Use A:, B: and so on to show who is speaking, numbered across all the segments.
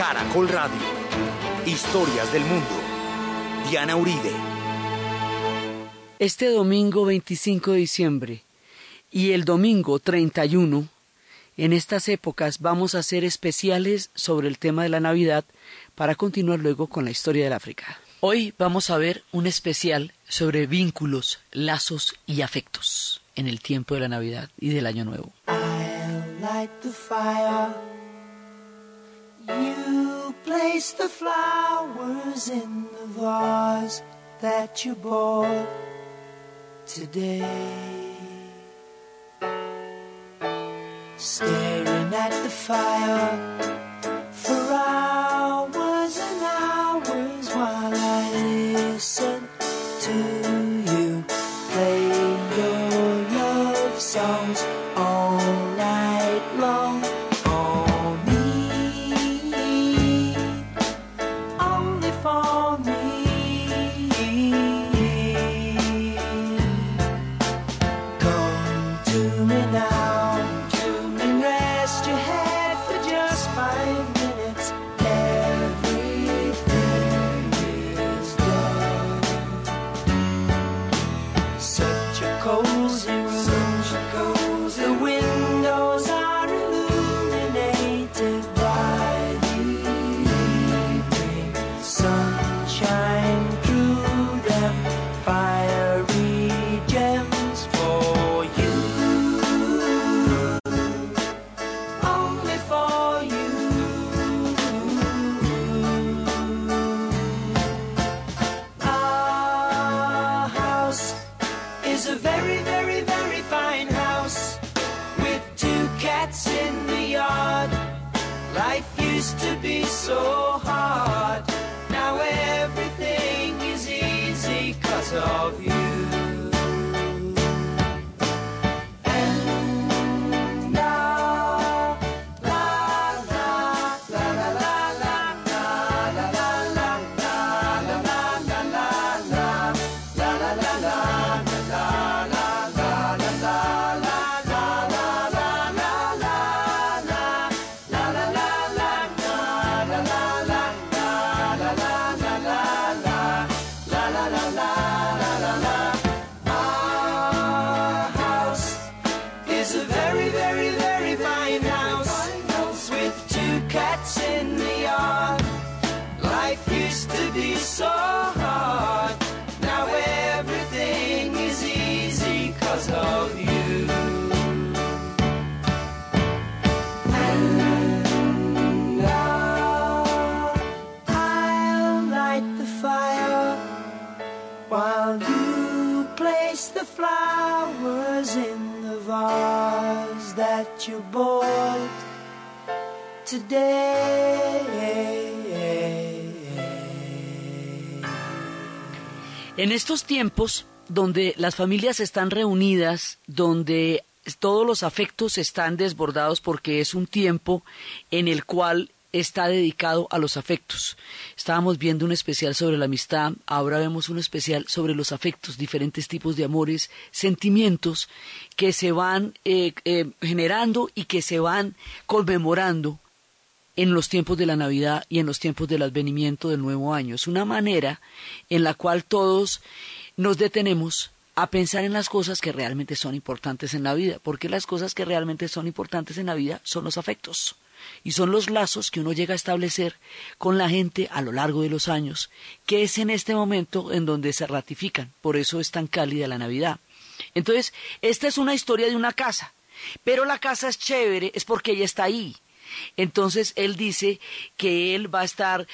A: Caracol Radio. Historias del mundo. Diana Uribe.
B: Este domingo 25 de diciembre y el domingo 31, en estas épocas vamos a hacer especiales sobre el tema de la Navidad para continuar luego con la historia del África. Hoy vamos a ver un especial sobre vínculos, lazos y afectos en el tiempo de la Navidad y del Año Nuevo.
C: You place the flowers in the vase that you bought today. Staring at the fire
B: En estos tiempos donde las familias están reunidas, donde todos los afectos están desbordados porque es un tiempo en el cual está dedicado a los afectos. Estábamos viendo un especial sobre la amistad, ahora vemos un especial sobre los afectos, diferentes tipos de amores, sentimientos que se van eh, eh, generando y que se van conmemorando en los tiempos de la Navidad y en los tiempos del advenimiento del nuevo año. Es una manera en la cual todos nos detenemos a pensar en las cosas que realmente son importantes en la vida, porque las cosas que realmente son importantes en la vida son los afectos y son los lazos que uno llega a establecer con la gente a lo largo de los años, que es en este momento en donde se ratifican, por eso es tan cálida la Navidad. Entonces, esta es una historia de una casa, pero la casa es chévere, es porque ella está ahí, Entonces él dice que él va a estar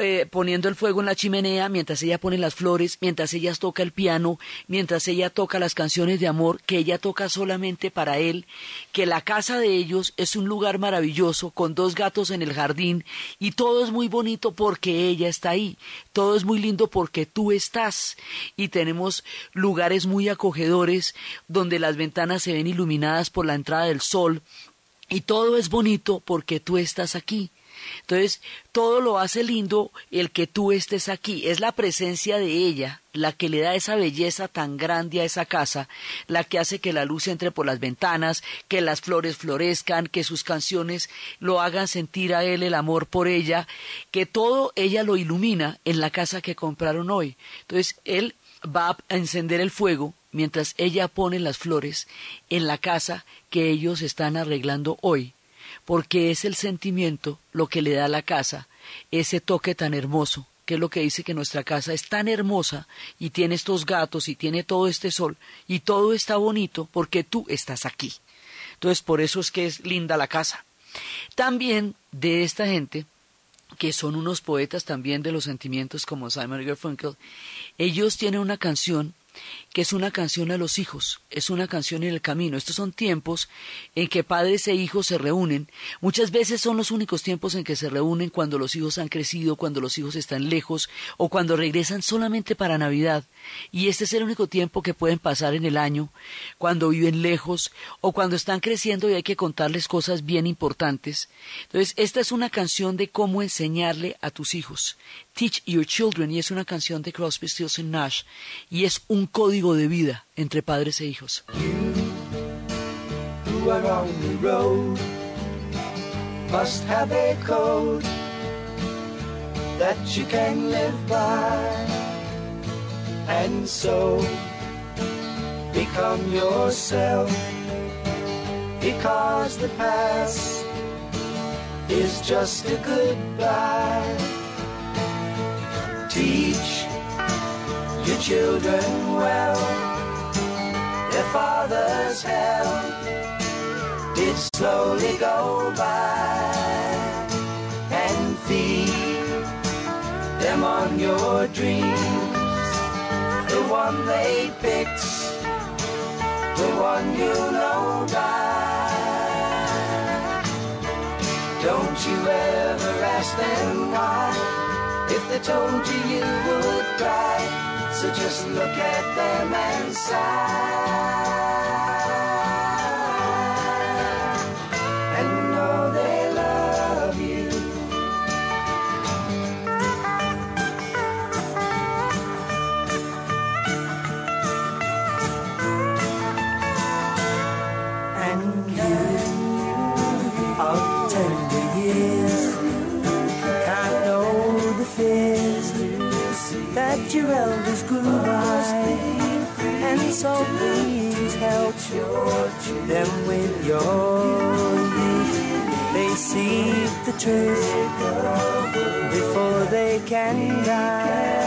B: eh, poniendo el fuego en la chimenea mientras ella pone las flores, mientras ella toca el piano, mientras ella toca las canciones de amor que ella toca solamente para él, que la casa de ellos es un lugar maravilloso con dos gatos en el jardín y todo es muy bonito porque ella está ahí, todo es muy lindo porque tú estás. Y tenemos lugares muy acogedores donde las ventanas se ven iluminadas por la entrada del sol y todo es bonito porque tú estás aquí. Entonces, todo lo hace lindo el que tú estés aquí. Es la presencia de ella la que le da esa belleza tan grande a esa casa, la que hace que la luz entre por las ventanas, que las flores florezcan, que sus canciones lo hagan sentir a él el amor por ella, que todo ella lo ilumina en la casa que compraron hoy. Entonces, él va a encender el fuego mientras ella pone las flores en la casa que ellos están arreglando hoy porque es el sentimiento lo que le da a la casa ese toque tan hermoso, que es lo que dice que nuestra casa es tan hermosa y tiene estos gatos y tiene todo este sol y todo está bonito porque tú estás aquí. Entonces por eso es que es linda la casa. También de esta gente, que son unos poetas también de los sentimientos como Simon Garfunkel, ellos tienen una canción que es una canción a los hijos, es una canción en el camino. Estos son tiempos en que padres e hijos se reúnen. Muchas veces son los únicos tiempos en que se reúnen cuando los hijos han crecido, cuando los hijos están lejos o cuando regresan solamente para Navidad. Y este es el único tiempo que pueden pasar en el año, cuando viven lejos o cuando están creciendo y hay que contarles cosas bien importantes. Entonces, esta es una canción de cómo enseñarle a tus hijos. Teach Your Children y es una canción de Crosby, Stills Nash y es un código de vida entre padres e hijos.
D: who are on the road. Must have a code that you can live by. And so become yourself because the past is just a goodbye teach your children well their father's hell did slowly go by and feed them on your dreams. The one they picked, the one you know by. Don't you ever ask them why. If they told you, you would cry. So just look at them and sigh elders grew by. And so please help them with your youth. They see the truth before they can die.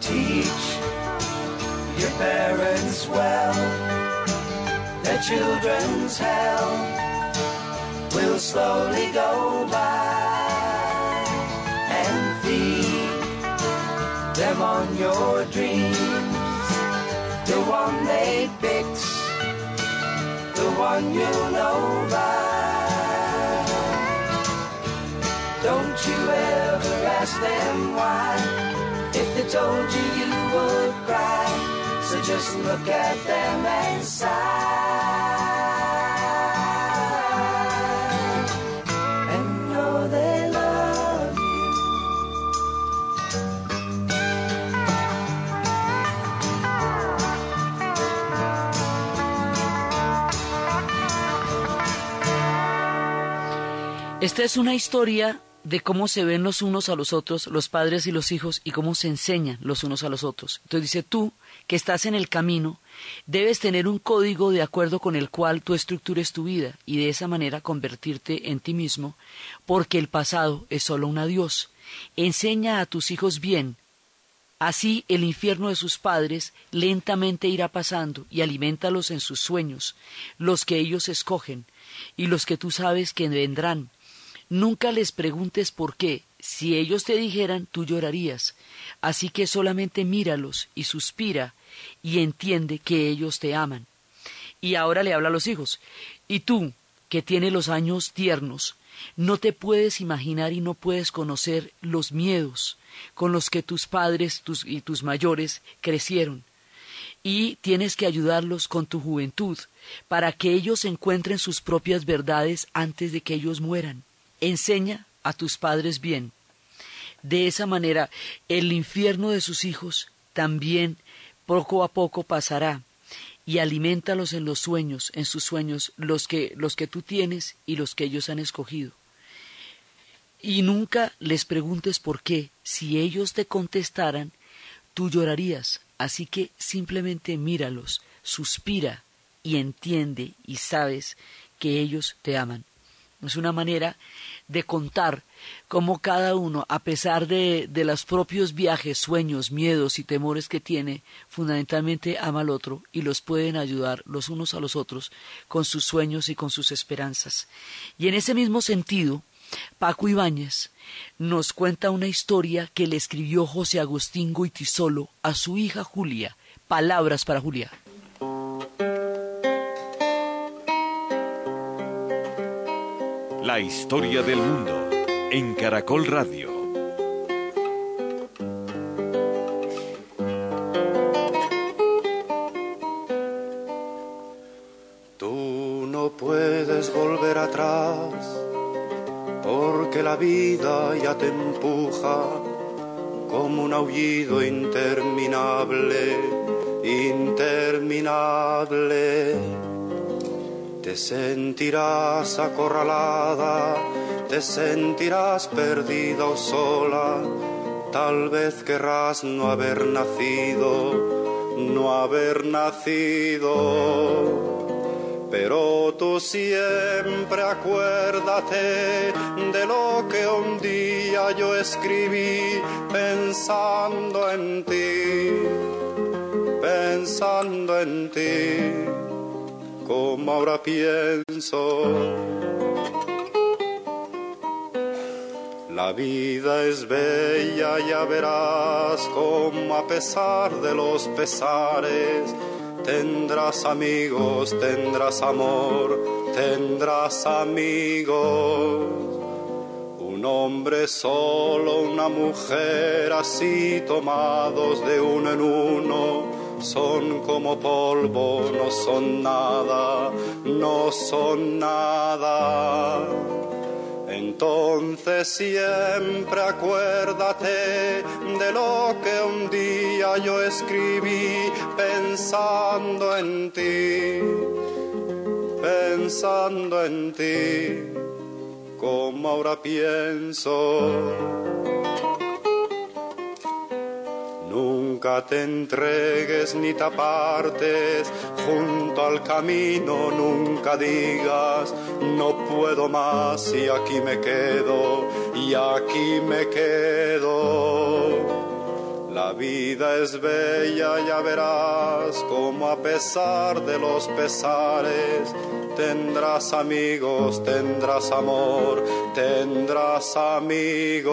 D: Teach your parents well. Their children's hell will slowly go by your dreams. The one they picked, the one you know by. Don't you ever ask them why. If they told you, you would cry. So just look at them and sigh
B: Esta es una historia de cómo se ven los unos a los otros, los padres y los hijos, y cómo se enseñan los unos a los otros. Entonces dice, tú que estás en el camino, debes tener un código de acuerdo con el cual tú estructures tu vida y de esa manera convertirte en ti mismo, porque el pasado es solo un adiós. Enseña a tus hijos bien, Así el infierno de sus padres lentamente irá pasando y alimentalos en sus sueños, los que ellos escogen y los que tú sabes que vendrán. Nunca les preguntes por qué. Si ellos te dijeran, tú llorarías. Así que solamente míralos y suspira y entiende que ellos te aman. Y ahora le habla a los hijos. Y tú, que tienes los años tiernos, no te puedes imaginar y no puedes conocer los miedos con los que tus padres tus, y tus mayores crecieron. Y tienes que ayudarlos con tu juventud para que ellos encuentren sus propias verdades antes de que ellos mueran. Enseña a tus padres bien. De esa manera, el infierno de sus hijos también poco a poco pasará y alimentalos en los sueños, en sus sueños, los que, los que tú tienes y los que ellos han escogido. Y nunca les preguntes por qué. Si ellos te contestaran, tú llorarías. Así que simplemente míralos, suspira y entiende y sabes que ellos te aman. Es una manera de contar cómo cada uno, a pesar de, de los propios viajes, sueños, miedos y temores que tiene, fundamentalmente ama al otro y los pueden ayudar los unos a los otros con sus sueños y con sus esperanzas. Y en ese mismo sentido, Paco Ibáñez nos cuenta una historia que le escribió José Agustín Goitisolo a su hija Julia. Palabras para Julia.
E: La historia del mundo en Caracol Radio.
F: Tú no puedes volver atrás porque la vida ya te empuja como un aullido interminable, interminable. Te sentirás acorralada, te sentirás perdida o sola, tal vez querrás no haber nacido, no haber nacido. Pero tú siempre acuérdate de lo que un día yo escribí pensando en ti, pensando en ti, como ahora pienso. La vida es bella, ya verás como a pesar de los pesares, Tendrás amigos, tendrás amor, tendrás amigos. Un hombre solo, una mujer así tomados de uno en uno, son como polvo, no son nada, no son nada. Entonces siempre acuérdate de lo que un día yo escribí pensando en ti, pensando en ti, como ahora pienso. Nunca te entregues ni te apartes junto al camino, nunca digas no puedo más y aquí me quedo, y aquí me quedo. La vida es bella, ya verás como a pesar de los pesares tendrás amigos, tendrás amor, tendrás amigos.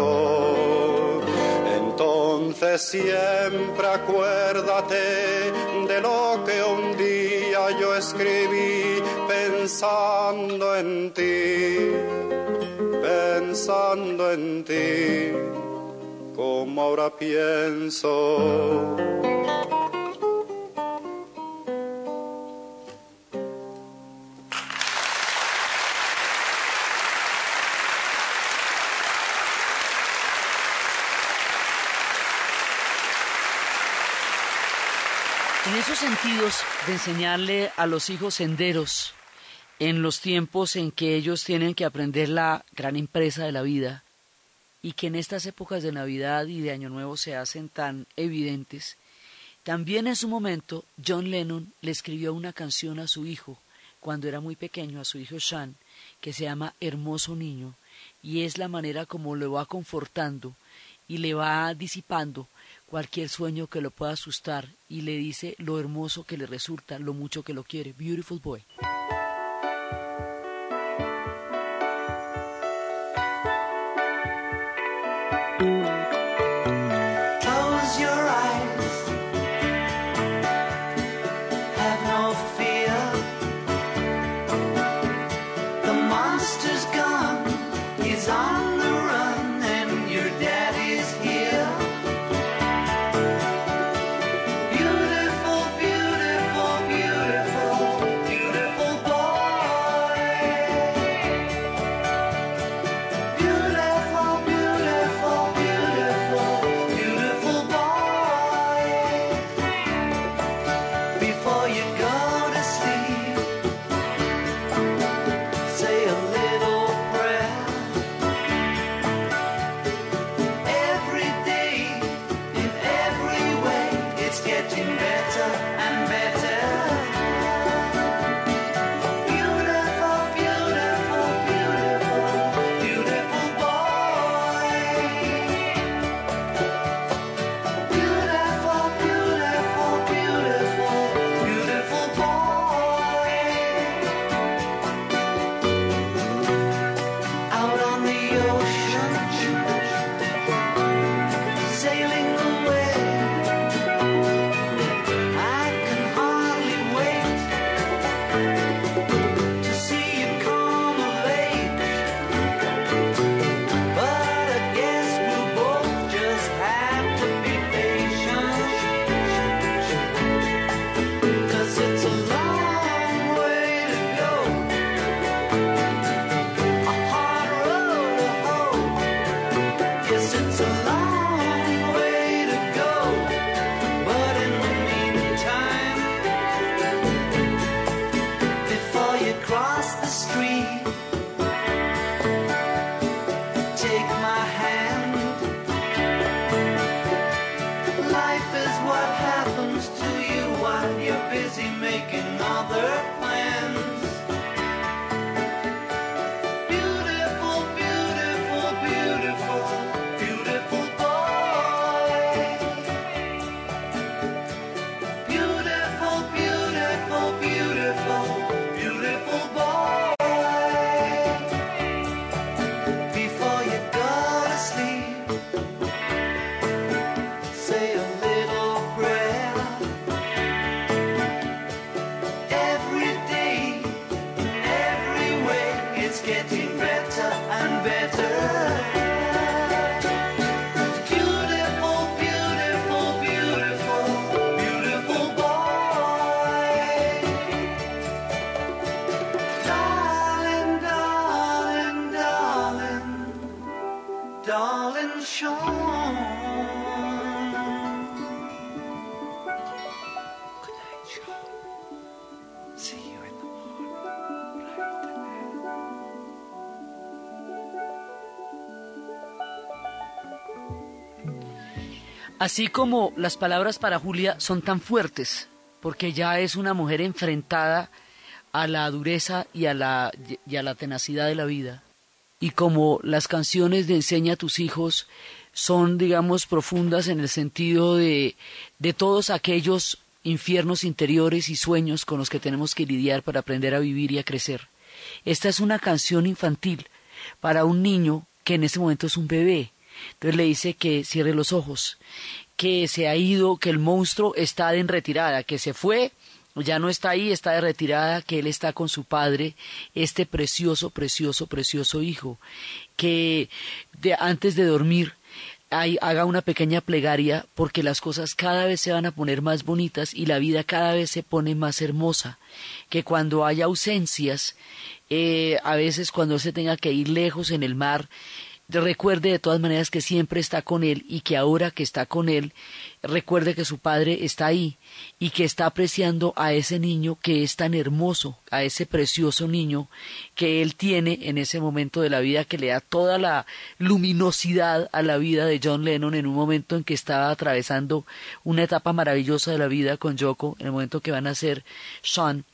F: Entonces siempre acuérdate de lo que un día yo escribí pensando en ti, pensando en ti, como ahora pienso.
B: De enseñarle a los hijos senderos en los tiempos en que ellos tienen que aprender la gran empresa de la vida y que en estas épocas de Navidad y de Año Nuevo se hacen tan evidentes, también en su momento John Lennon le escribió una canción a su hijo cuando era muy pequeño, a su hijo Sean, que se llama Hermoso Niño, y es la manera como lo va confortando y le va disipando cualquier sueño que lo pueda asustar y le dice lo hermoso que le resulta, lo mucho que lo quiere. Beautiful boy. Así como las palabras para Julia son tan fuertes, porque ya es una mujer enfrentada a la dureza y a la, y a la tenacidad de la vida. Y como las canciones de Enseña a tus hijos son, digamos, profundas en el sentido de, de todos aquellos infiernos interiores y sueños con los que tenemos que lidiar para aprender a vivir y a crecer. Esta es una canción infantil para un niño que en ese momento es un bebé. Entonces le dice que cierre los ojos, que se ha ido, que el monstruo está en retirada, que se fue, ya no está ahí, está de retirada, que él está con su padre, este precioso, precioso, precioso hijo, que de, antes de dormir haga una pequeña plegaria porque las cosas cada vez se van a poner más bonitas y la vida cada vez se pone más hermosa, que cuando haya ausencias, eh, a veces cuando se tenga que ir lejos en el mar, recuerde de todas maneras que siempre está con él y que ahora que está con él, recuerde que su padre está ahí y que está apreciando a ese niño que es tan hermoso, a ese precioso niño que él tiene en ese momento de la vida que le da toda la luminosidad a la vida de John Lennon en un momento en que estaba atravesando una etapa maravillosa de la vida con Yoko, en el momento que van a ser Sean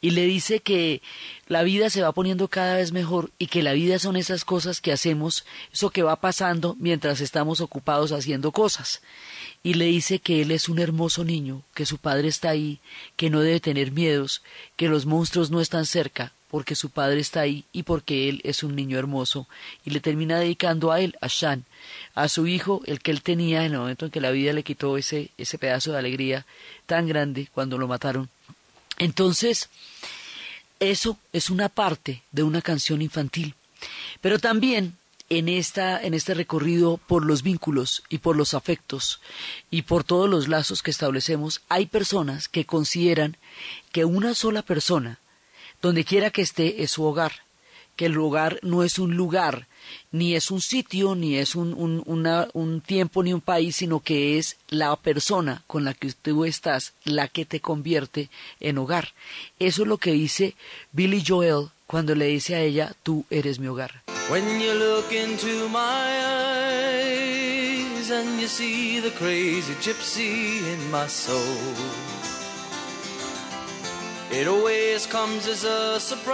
B: y le dice que la vida se va poniendo cada vez mejor y que la vida son esas cosas que hacemos, eso que va pasando mientras estamos ocupados haciendo cosas. Y le dice que él es un hermoso niño, que su padre está ahí, que no debe tener miedos, que los monstruos no están cerca, porque su padre está ahí y porque él es un niño hermoso. Y le termina dedicando a él, a Shan, a su hijo, el que él tenía en el momento en que la vida le quitó ese, ese pedazo de alegría tan grande cuando lo mataron. Entonces, eso es una parte de una canción infantil. Pero también en, esta, en este recorrido por los vínculos y por los afectos y por todos los lazos que establecemos, hay personas que consideran que una sola persona, donde quiera que esté, es su hogar, que el hogar no es un lugar, ni es un sitio, ni es un, un, un tiempo, ni un país, sino que es la persona con la que tú estás la que te convierte en hogar. Eso es lo que dice Billy Joel cuando le dice a ella, tú eres mi hogar.
G: When you look into my eyes and you see the crazy gypsy in my soul, it always comes as a surprise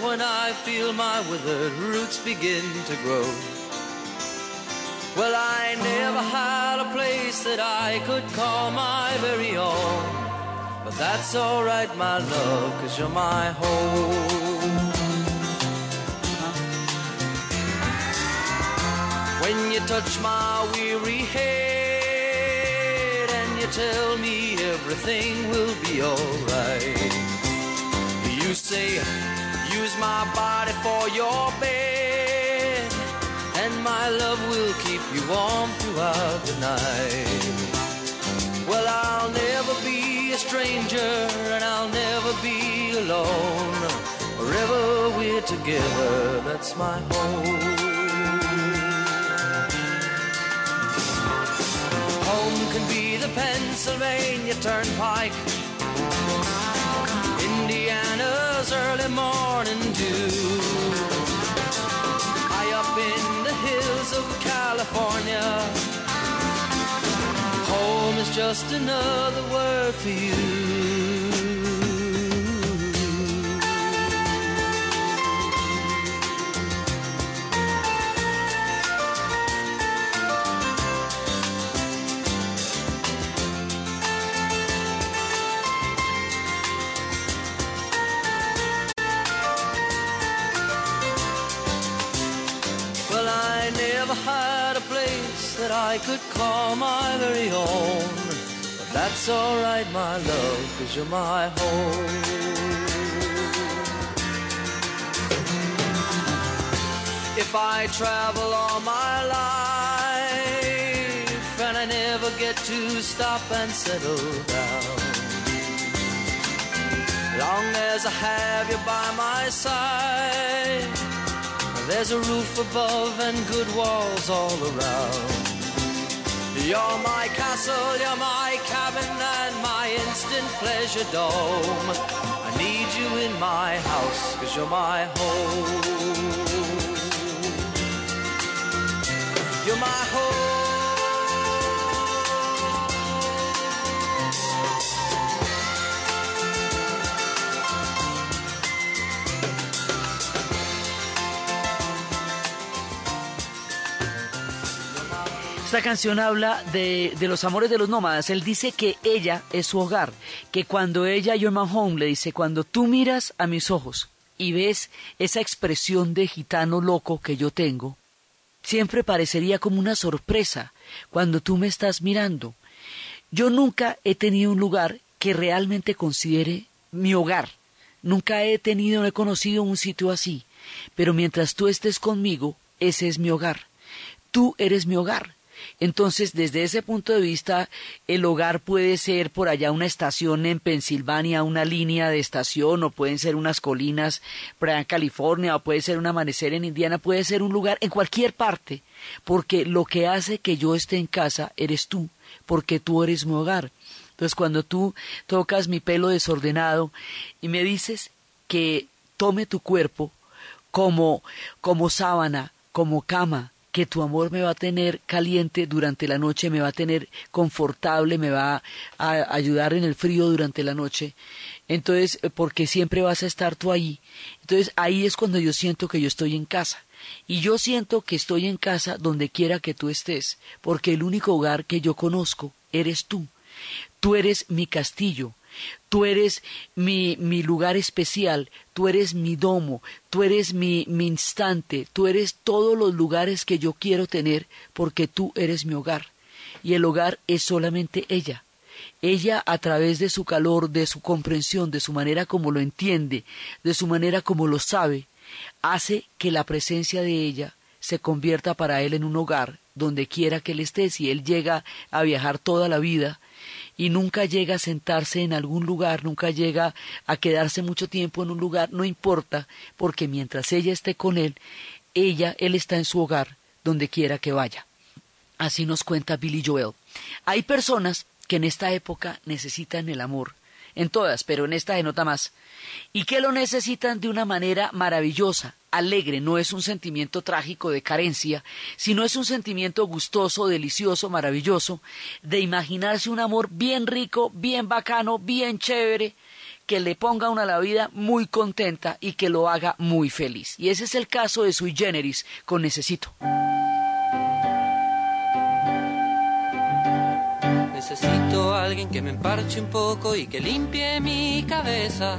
G: when I feel my withered roots begin to grow. Well, I never had a place that I could call my very own. But that's alright, my love, cause you're my home. When you touch my weary head tell me everything will be alright. You say, use my body for your bed, and my love will keep you warm throughout the night. Well, I'll never be a stranger, and I'll never be alone. Wherever we're together, that's my home. Home can be the Pennsylvania Turnpike, Indiana's early morning dew. High up in the hills of California, home is just another word for you. I could call my very own. But that's alright, my love, cause you're my home. If I travel all my life and I never get to stop and settle down. Long as I have you by my side,
H: There's a roof above and good walls all around. You're my castle, you're my cabin and my instant pleasure dome. I need you in my house, cause you're my home. You're my home.
B: Esta canción habla de, de los amores de los nómadas. Él dice que ella es su hogar, que cuando ella, You're my home, le dice, cuando tú miras a mis ojos y ves esa expresión de gitano loco que yo tengo, siempre parecería como una sorpresa cuando tú me estás mirando. Yo nunca he tenido un lugar que realmente considere mi hogar. Nunca he tenido, no he conocido un sitio así. Pero mientras tú estés conmigo, ese es mi hogar. Tú eres mi hogar. Entonces, desde ese punto de vista, el hogar puede ser por allá una estación en Pensilvania, una línea de estación, o pueden ser unas colinas en California, o puede ser un amanecer en Indiana, puede ser un lugar en cualquier parte, porque lo que hace que yo esté en casa eres tú, porque tú eres mi hogar. Entonces, cuando tú tocas mi pelo desordenado y me dices que tome tu cuerpo como, como sábana, como cama, que tu amor me va a tener caliente durante la noche, me va a tener confortable, me va a ayudar en el frío durante la noche. Entonces, eh, porque siempre vas a estar tú ahí. Entonces, ahí es cuando yo siento que yo estoy en casa. Y yo siento que estoy en casa donde quiera que tú estés, porque el único hogar que yo conozco eres tú. Tú eres mi castillo, Tú eres mi, mi lugar especial, tú eres mi domo, tú eres mi, mi instante, tú eres todos los lugares que yo quiero tener porque tú eres mi hogar. Y el hogar es solamente ella. Ella a través de su calor, de su comprensión, de su manera como lo entiende, de su manera como lo sabe, hace que la presencia de ella se convierta para él en un hogar donde quiera que él esté, si él llega a viajar toda la vida, y nunca llega a sentarse en algún lugar, nunca llega a quedarse mucho tiempo en un lugar, no importa, porque mientras ella esté con él, ella, él está en su hogar, donde quiera que vaya. Así nos cuenta Billy Joel. Hay personas que en esta época necesitan el amor, en todas, pero en esta se nota más, y que lo necesitan de una manera maravillosa, alegre, no es un sentimiento trágico de carencia, sino es un sentimiento gustoso, delicioso, maravilloso, de imaginarse un amor bien rico, bien bacano, bien chévere, que le ponga una la vida muy contenta y que lo haga muy feliz. Y ese es el caso de Sui Generis con Necesito.
H: Necesito a alguien que me emparche un poco y que limpie mi cabeza.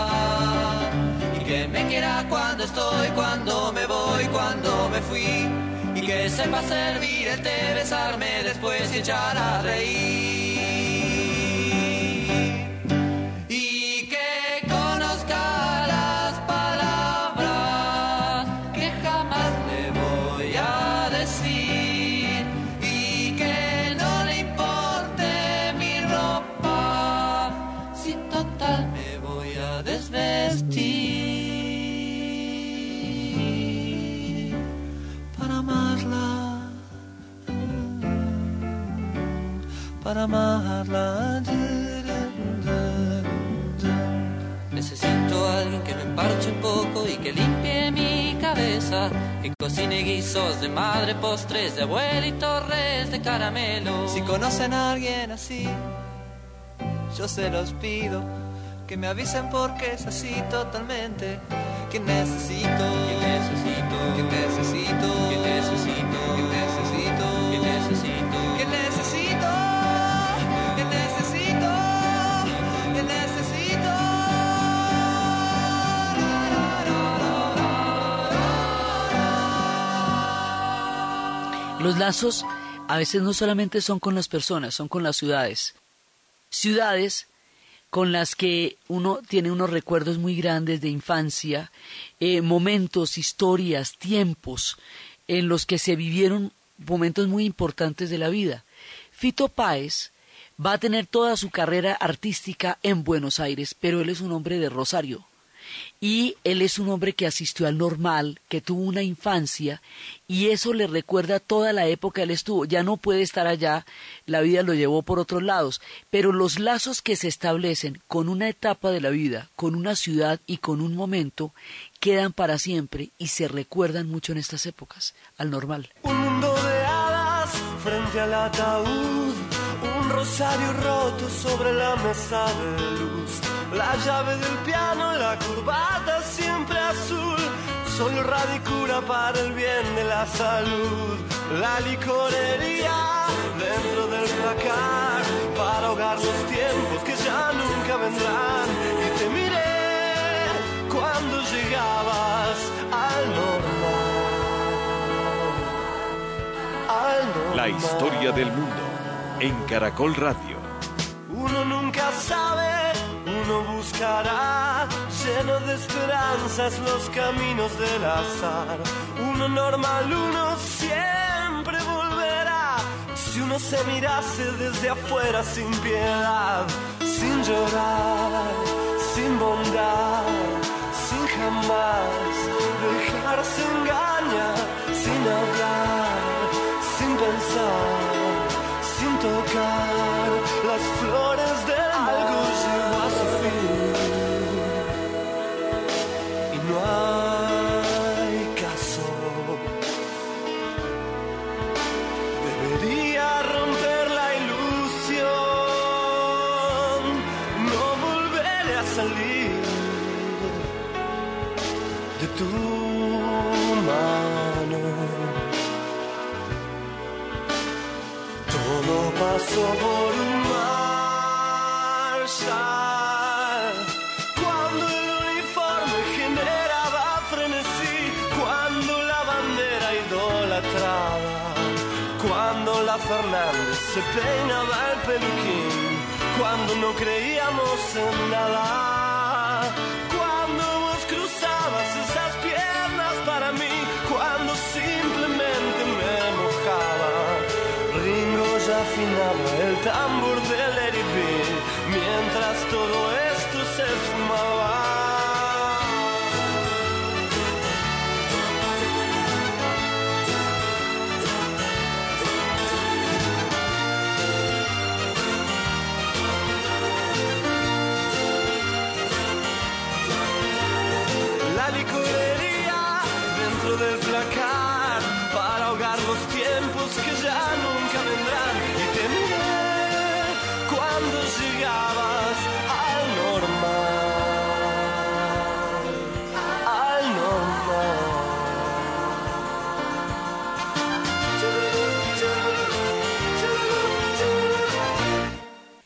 H: Que me quiera cuando estoy, cuando me voy, cuando me fui. Y que sepa servir el té, besarme después y echar a reír.
I: Para amarla.
H: Necesito alguien que me emparche un poco y que limpie mi cabeza. Que cocine guisos de madre, postres de abuela y torres de caramelo.
I: Si conocen a alguien así, yo se los pido. Que me avisen porque es así totalmente. Que necesito,
H: que necesito,
I: que necesito,
H: que necesito,
B: Los lazos a veces no solamente son con las personas, son con las ciudades. Ciudades con las que uno tiene unos recuerdos muy grandes de infancia, eh, momentos, historias, tiempos en los que se vivieron momentos muy importantes de la vida. Fito Páez va a tener toda su carrera artística en Buenos Aires, pero él es un hombre de Rosario. Y él es un hombre que asistió al normal, que tuvo una infancia, y eso le recuerda toda la época él estuvo. Ya no puede estar allá, la vida lo llevó por otros lados, pero los lazos que se establecen con una etapa de la vida, con una ciudad y con un momento, quedan para siempre y se recuerdan mucho en estas épocas, al normal.
J: Un mundo de hadas frente al ataúd, rosario roto sobre la mesa de luz, la llave del piano, la curvata siempre azul, solo radicura para el bien de la salud, la licorería dentro del placar para ahogar los tiempos que ya nunca vendrán. Y te miré cuando llegabas al normal. Al normal.
E: La historia del mundo en Caracol Radio.
J: Uno nunca sabe, uno buscará, lleno de esperanzas los caminos del azar. Uno normal, uno siempre volverá. Si uno se mirase desde afuera sin piedad, sin llorar, sin bondad, sin jamás dejarse engañar, sin hablar, sin pensar tocar las flores del Fernández se peinaba el peluquín Cuando no creíamos en nada там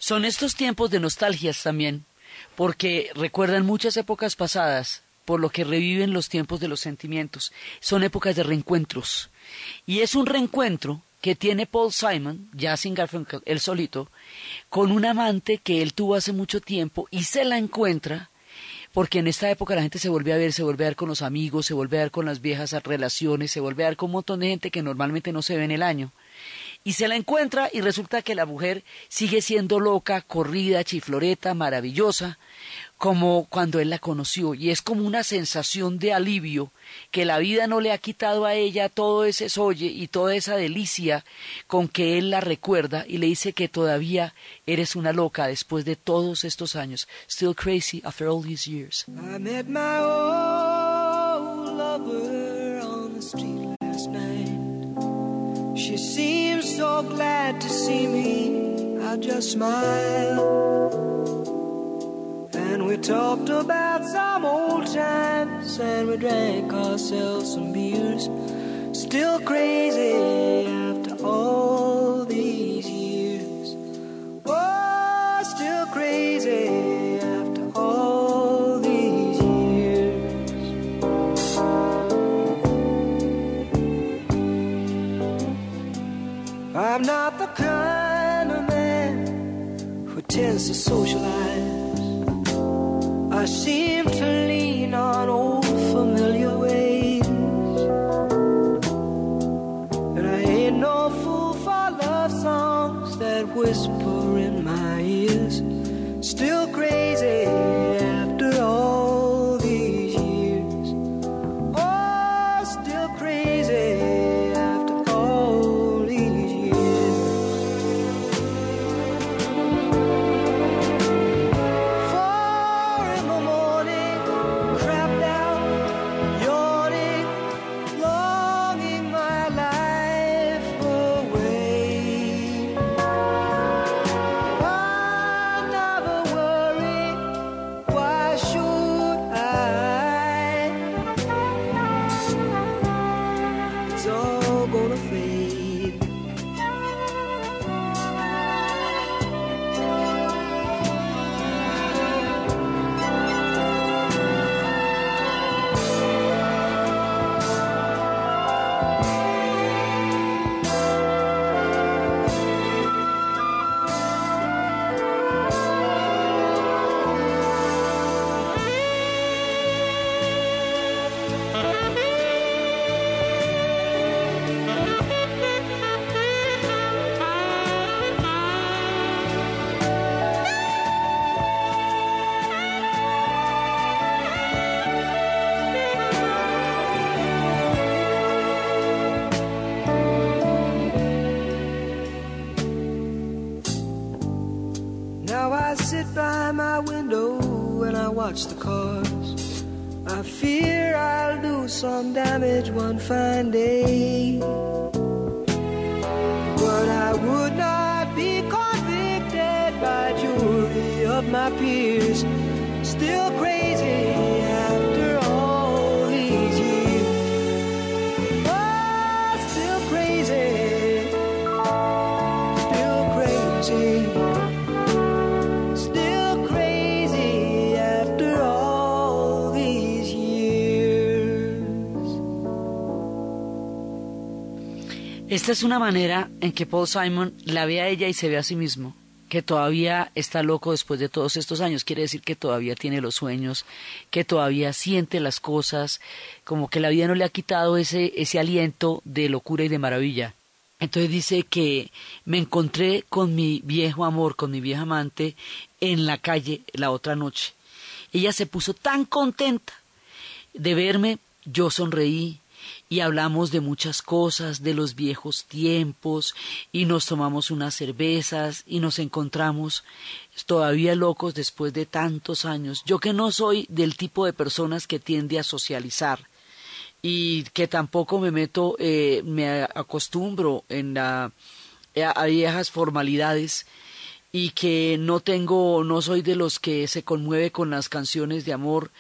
B: Son estos tiempos de nostalgias también, porque recuerdan muchas épocas pasadas, por lo que reviven los tiempos de los sentimientos. Son épocas de reencuentros. Y es un reencuentro que tiene Paul Simon, ya sin Garfunkel, él solito, con un amante que él tuvo hace mucho tiempo y se la encuentra porque en esta época la gente se vuelve a ver, se vuelve a ver con los amigos, se vuelve a ver con las viejas relaciones, se vuelve a ver con un montón de gente que normalmente no se ve en el año. Y se la encuentra y resulta que la mujer sigue siendo loca, corrida, chifloreta, maravillosa, como cuando él la conoció. Y es como una sensación de alivio que la vida no le ha quitado a ella todo ese solle y toda esa delicia con que él la recuerda y le dice que todavía eres una loca después de todos estos años. Still crazy after all these years.
C: I met last night. She seemed so glad to see me. I just smiled. And we talked about some old times and we drank ourselves some beers. Still crazy after all these years. Oh, still crazy
D: I'm not the kind of man who tends to socialize. I seem to lean on
B: Esta es una manera en que Paul Simon la ve a ella y se ve a sí mismo, que todavía está loco después de todos estos años. Quiere decir que todavía tiene los sueños, que todavía siente las cosas, como que la vida no le ha quitado ese, ese aliento de locura y de maravilla. Entonces dice que me encontré con mi viejo amor, con mi vieja amante, en la calle la otra noche. Ella se puso tan contenta de verme, yo sonreí y hablamos de muchas cosas, de los viejos tiempos, y nos tomamos unas cervezas y nos encontramos todavía locos después de tantos años. Yo que no soy del tipo de personas que tiende a socializar y que tampoco me meto, eh, me acostumbro en la, a viejas formalidades y que no tengo, no soy de los que se conmueve con las canciones de amor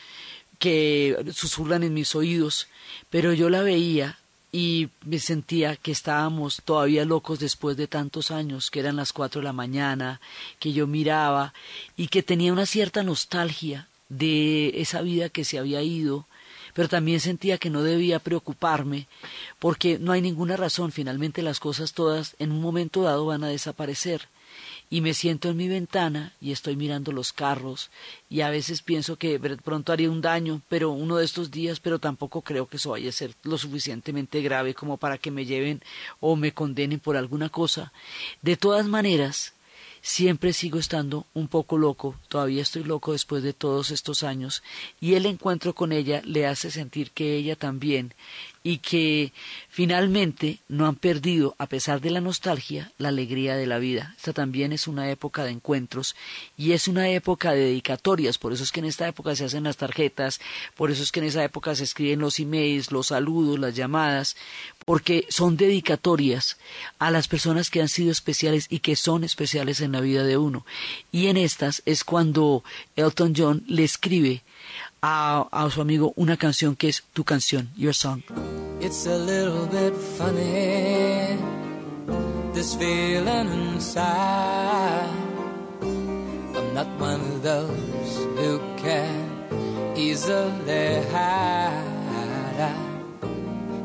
B: que susurran en mis oídos, pero yo la veía y me sentía que estábamos todavía locos después de tantos años, que eran las cuatro de la mañana, que yo miraba y que tenía una cierta nostalgia de esa vida que se había ido, pero también sentía que no debía preocuparme porque no hay ninguna razón, finalmente las cosas todas en un momento dado van a desaparecer y me siento en mi ventana y estoy mirando los carros y a veces pienso que pronto haría un daño, pero uno de estos días, pero tampoco creo que eso vaya a ser lo suficientemente grave como para que me lleven o me condenen por alguna cosa. De todas maneras, siempre sigo estando un poco loco, todavía estoy loco después de todos estos años, y el encuentro con ella le hace sentir que ella también, y que finalmente no han perdido, a pesar de la nostalgia, la alegría de la vida. Esta también es una época de encuentros y es una época de dedicatorias, por eso es que en esta época se hacen las tarjetas, por eso es que en esa época se escriben los emails, los saludos, las llamadas, porque son dedicatorias a las personas que han sido especiales y que son especiales en la vida de uno. Y en estas es cuando Elton John le escribe a, su amigo una canción que es tu canción, Your Song.
K: It's a little bit funny, this feeling inside. I'm not one of those who can easily hide.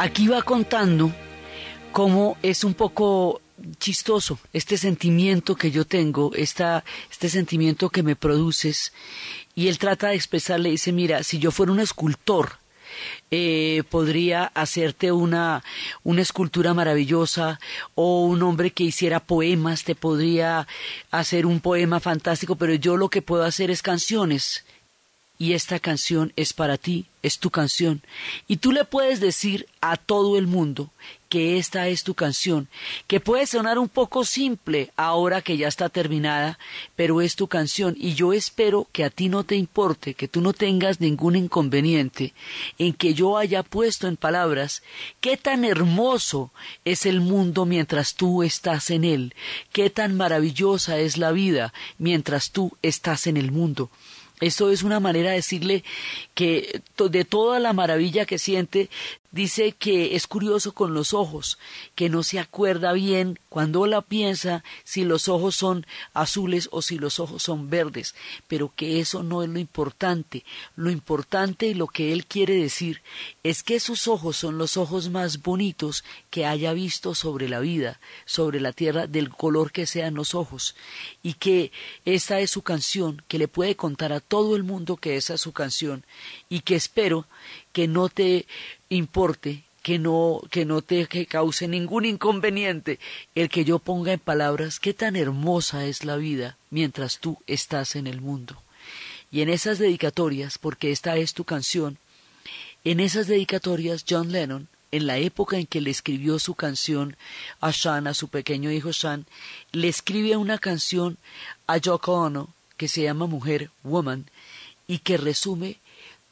B: Aquí va contando cómo es un poco chistoso este sentimiento que yo tengo, esta, este sentimiento que me produces. Y él trata de expresarle, dice, mira, si yo fuera un escultor, eh, podría hacerte una, una escultura maravillosa o un hombre que hiciera poemas te podría hacer un poema fantástico, pero yo lo que puedo hacer es canciones y esta canción es para ti, es tu canción. Y tú le puedes decir a todo el mundo que esta es tu canción, que puede sonar un poco simple ahora que ya está terminada, pero es tu canción y yo espero que a ti no te importe, que tú no tengas ningún inconveniente en que yo haya puesto en palabras qué tan hermoso es el mundo mientras tú estás en él, qué tan maravillosa es la vida mientras tú estás en el mundo. Esto es una manera de decirle que de toda la maravilla que siente, dice que es curioso con los ojos, que no se acuerda bien cuando la piensa si los ojos son azules o si los ojos son verdes, pero que eso no es lo importante. Lo importante y lo que él quiere decir es que sus ojos son los ojos más bonitos que haya visto sobre la vida, sobre la tierra, del color que sean los ojos, y que esta es su canción, que le puede contar a todo el mundo que esa es su canción, y que espero que no te importe que no, que no te que cause ningún inconveniente el que yo ponga en palabras qué tan hermosa es la vida mientras tú estás en el mundo. Y en esas dedicatorias, porque esta es tu canción, en esas dedicatorias John Lennon, en la época en que le escribió su canción a Sean, a su pequeño hijo Sean, le escribe una canción a Yoko Ono que se llama Mujer, Woman, y que resume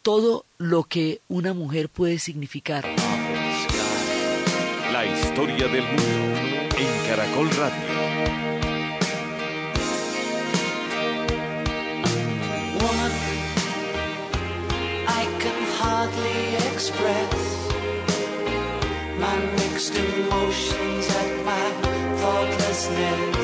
B: todo lo que una mujer puede significar.
E: La historia del mundo en Caracol Radio.
C: Woman, I can hardly express my mixed emotions at my thoughtlessness.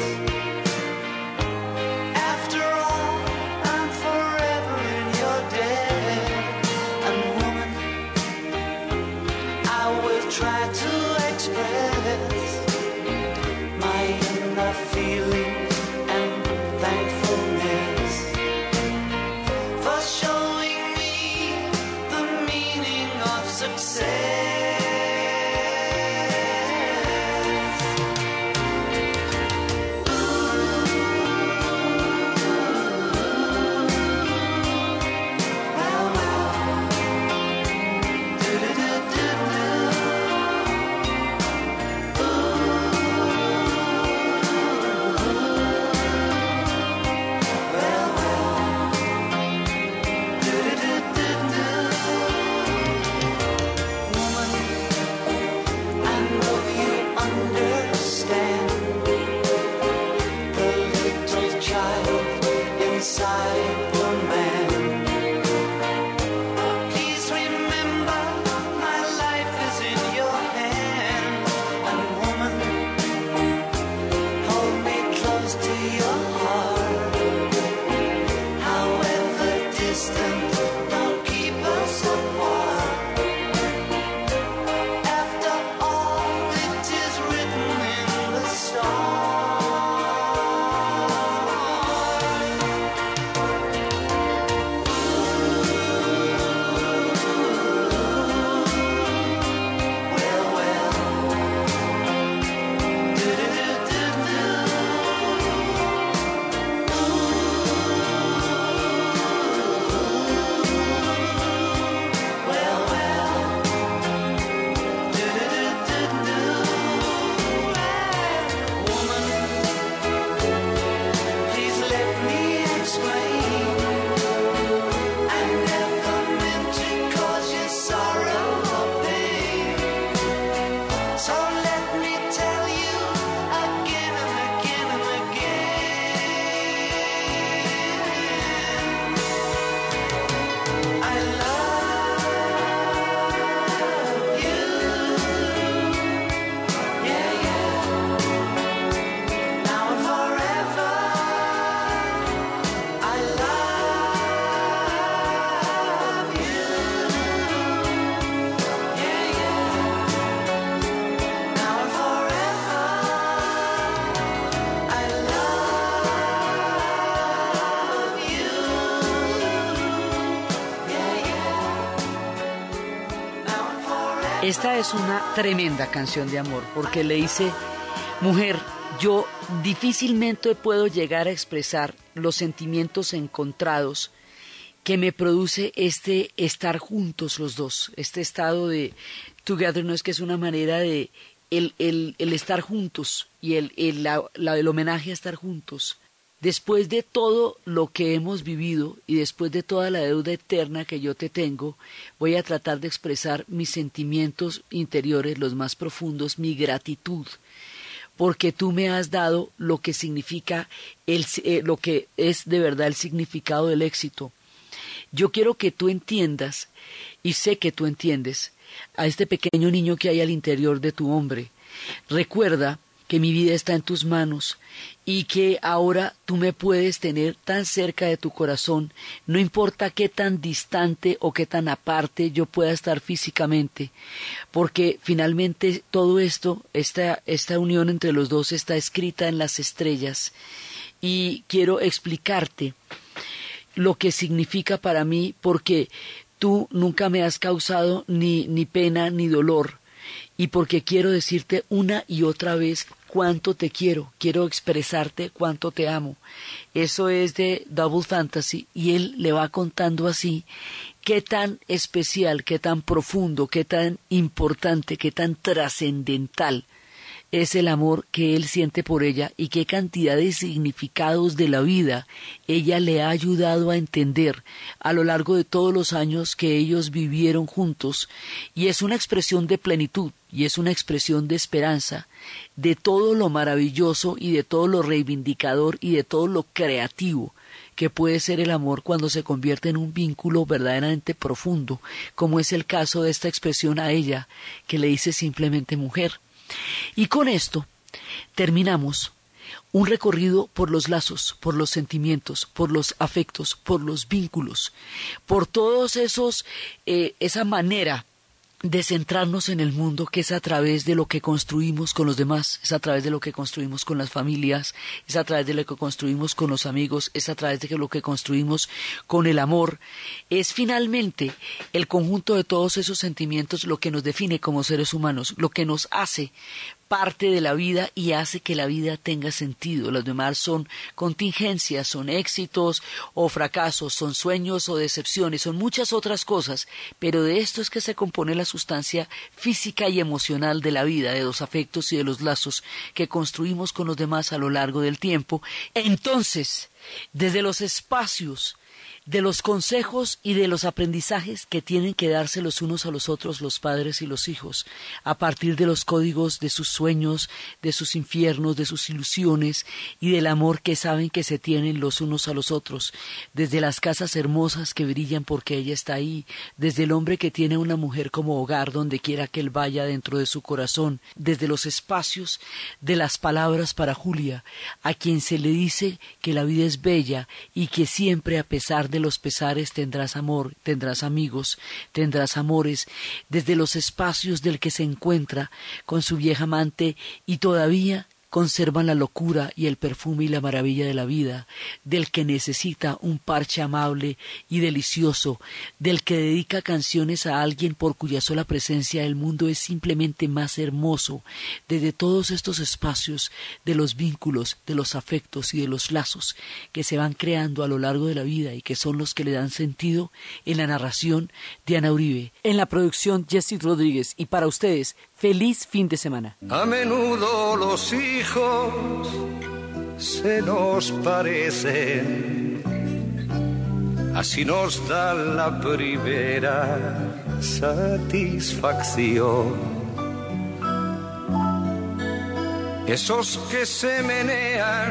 B: Esta es una tremenda canción de amor porque le dice, mujer, yo difícilmente puedo llegar a expresar los sentimientos encontrados que me produce este estar juntos los dos, este estado de togetherness que es una manera de el, el, el estar juntos y el, el, la- el homenaje a estar juntos. Después de todo lo que hemos vivido y después de toda la deuda eterna que yo te tengo, voy a tratar de expresar mis sentimientos interiores, los más profundos, mi gratitud, porque tú me has dado lo que significa el, eh, lo que es de verdad el significado del éxito. Yo quiero que tú entiendas, y sé que tú entiendes, a este pequeño niño que hay al interior de tu hombre. Recuerda que mi vida está en tus manos y que ahora tú me puedes tener tan cerca de tu corazón, no importa qué tan distante o qué tan aparte yo pueda estar físicamente, porque finalmente todo esto, esta, esta unión entre los dos está escrita en las estrellas. Y quiero explicarte lo que significa para mí porque tú nunca me has causado ni, ni pena ni dolor y porque quiero decirte una y otra vez cuánto te quiero, quiero expresarte cuánto te amo. Eso es de Double Fantasy y él le va contando así qué tan especial, qué tan profundo, qué tan importante, qué tan trascendental es el amor que él siente por ella y qué cantidad de significados de la vida ella le ha ayudado a entender a lo largo de todos los años que ellos vivieron juntos y es una expresión de plenitud y es una expresión de esperanza de todo lo maravilloso y de todo lo reivindicador y de todo lo creativo que puede ser el amor cuando se convierte en un vínculo verdaderamente profundo, como es el caso de esta expresión a ella, que le dice simplemente mujer. Y con esto terminamos un recorrido por los lazos, por los sentimientos, por los afectos, por los vínculos, por todos esos, eh, esa manera de centrarnos en el mundo que es a través de lo que construimos con los demás, es a través de lo que construimos con las familias, es a través de lo que construimos con los amigos, es a través de lo que construimos con el amor, es finalmente el conjunto de todos esos sentimientos lo que nos define como seres humanos, lo que nos hace parte de la vida y hace que la vida tenga sentido. Los demás son contingencias, son éxitos o fracasos, son sueños o decepciones, son muchas otras cosas, pero de esto es que se compone la sustancia física y emocional de la vida, de los afectos y de los lazos que construimos con los demás a lo largo del tiempo. Entonces, desde los espacios de los consejos y de los aprendizajes que tienen que darse los unos a los otros los padres y los hijos, a partir de los códigos de sus sueños, de sus infiernos, de sus ilusiones y del amor que saben que se tienen los unos a los otros, desde las casas hermosas que brillan porque ella está ahí, desde el hombre que tiene una mujer como hogar donde quiera que él vaya dentro de su corazón, desde los espacios de las palabras para Julia, a quien se le dice que la vida es bella y que siempre a pesar de los pesares tendrás amor, tendrás amigos, tendrás amores, desde los espacios del que se encuentra con su vieja amante y todavía conservan la locura y el perfume y la maravilla de la vida, del que necesita un parche amable y delicioso, del que dedica canciones a alguien por cuya sola presencia el mundo es simplemente más hermoso, desde todos estos espacios de los vínculos, de los afectos y de los lazos que se van creando a lo largo de la vida y que son los que le dan sentido en la narración de Ana Uribe, en la producción Jesse Rodríguez. Y para ustedes Feliz fin de semana.
F: A menudo los hijos se nos parecen, así nos da la primera satisfacción. Esos que se menean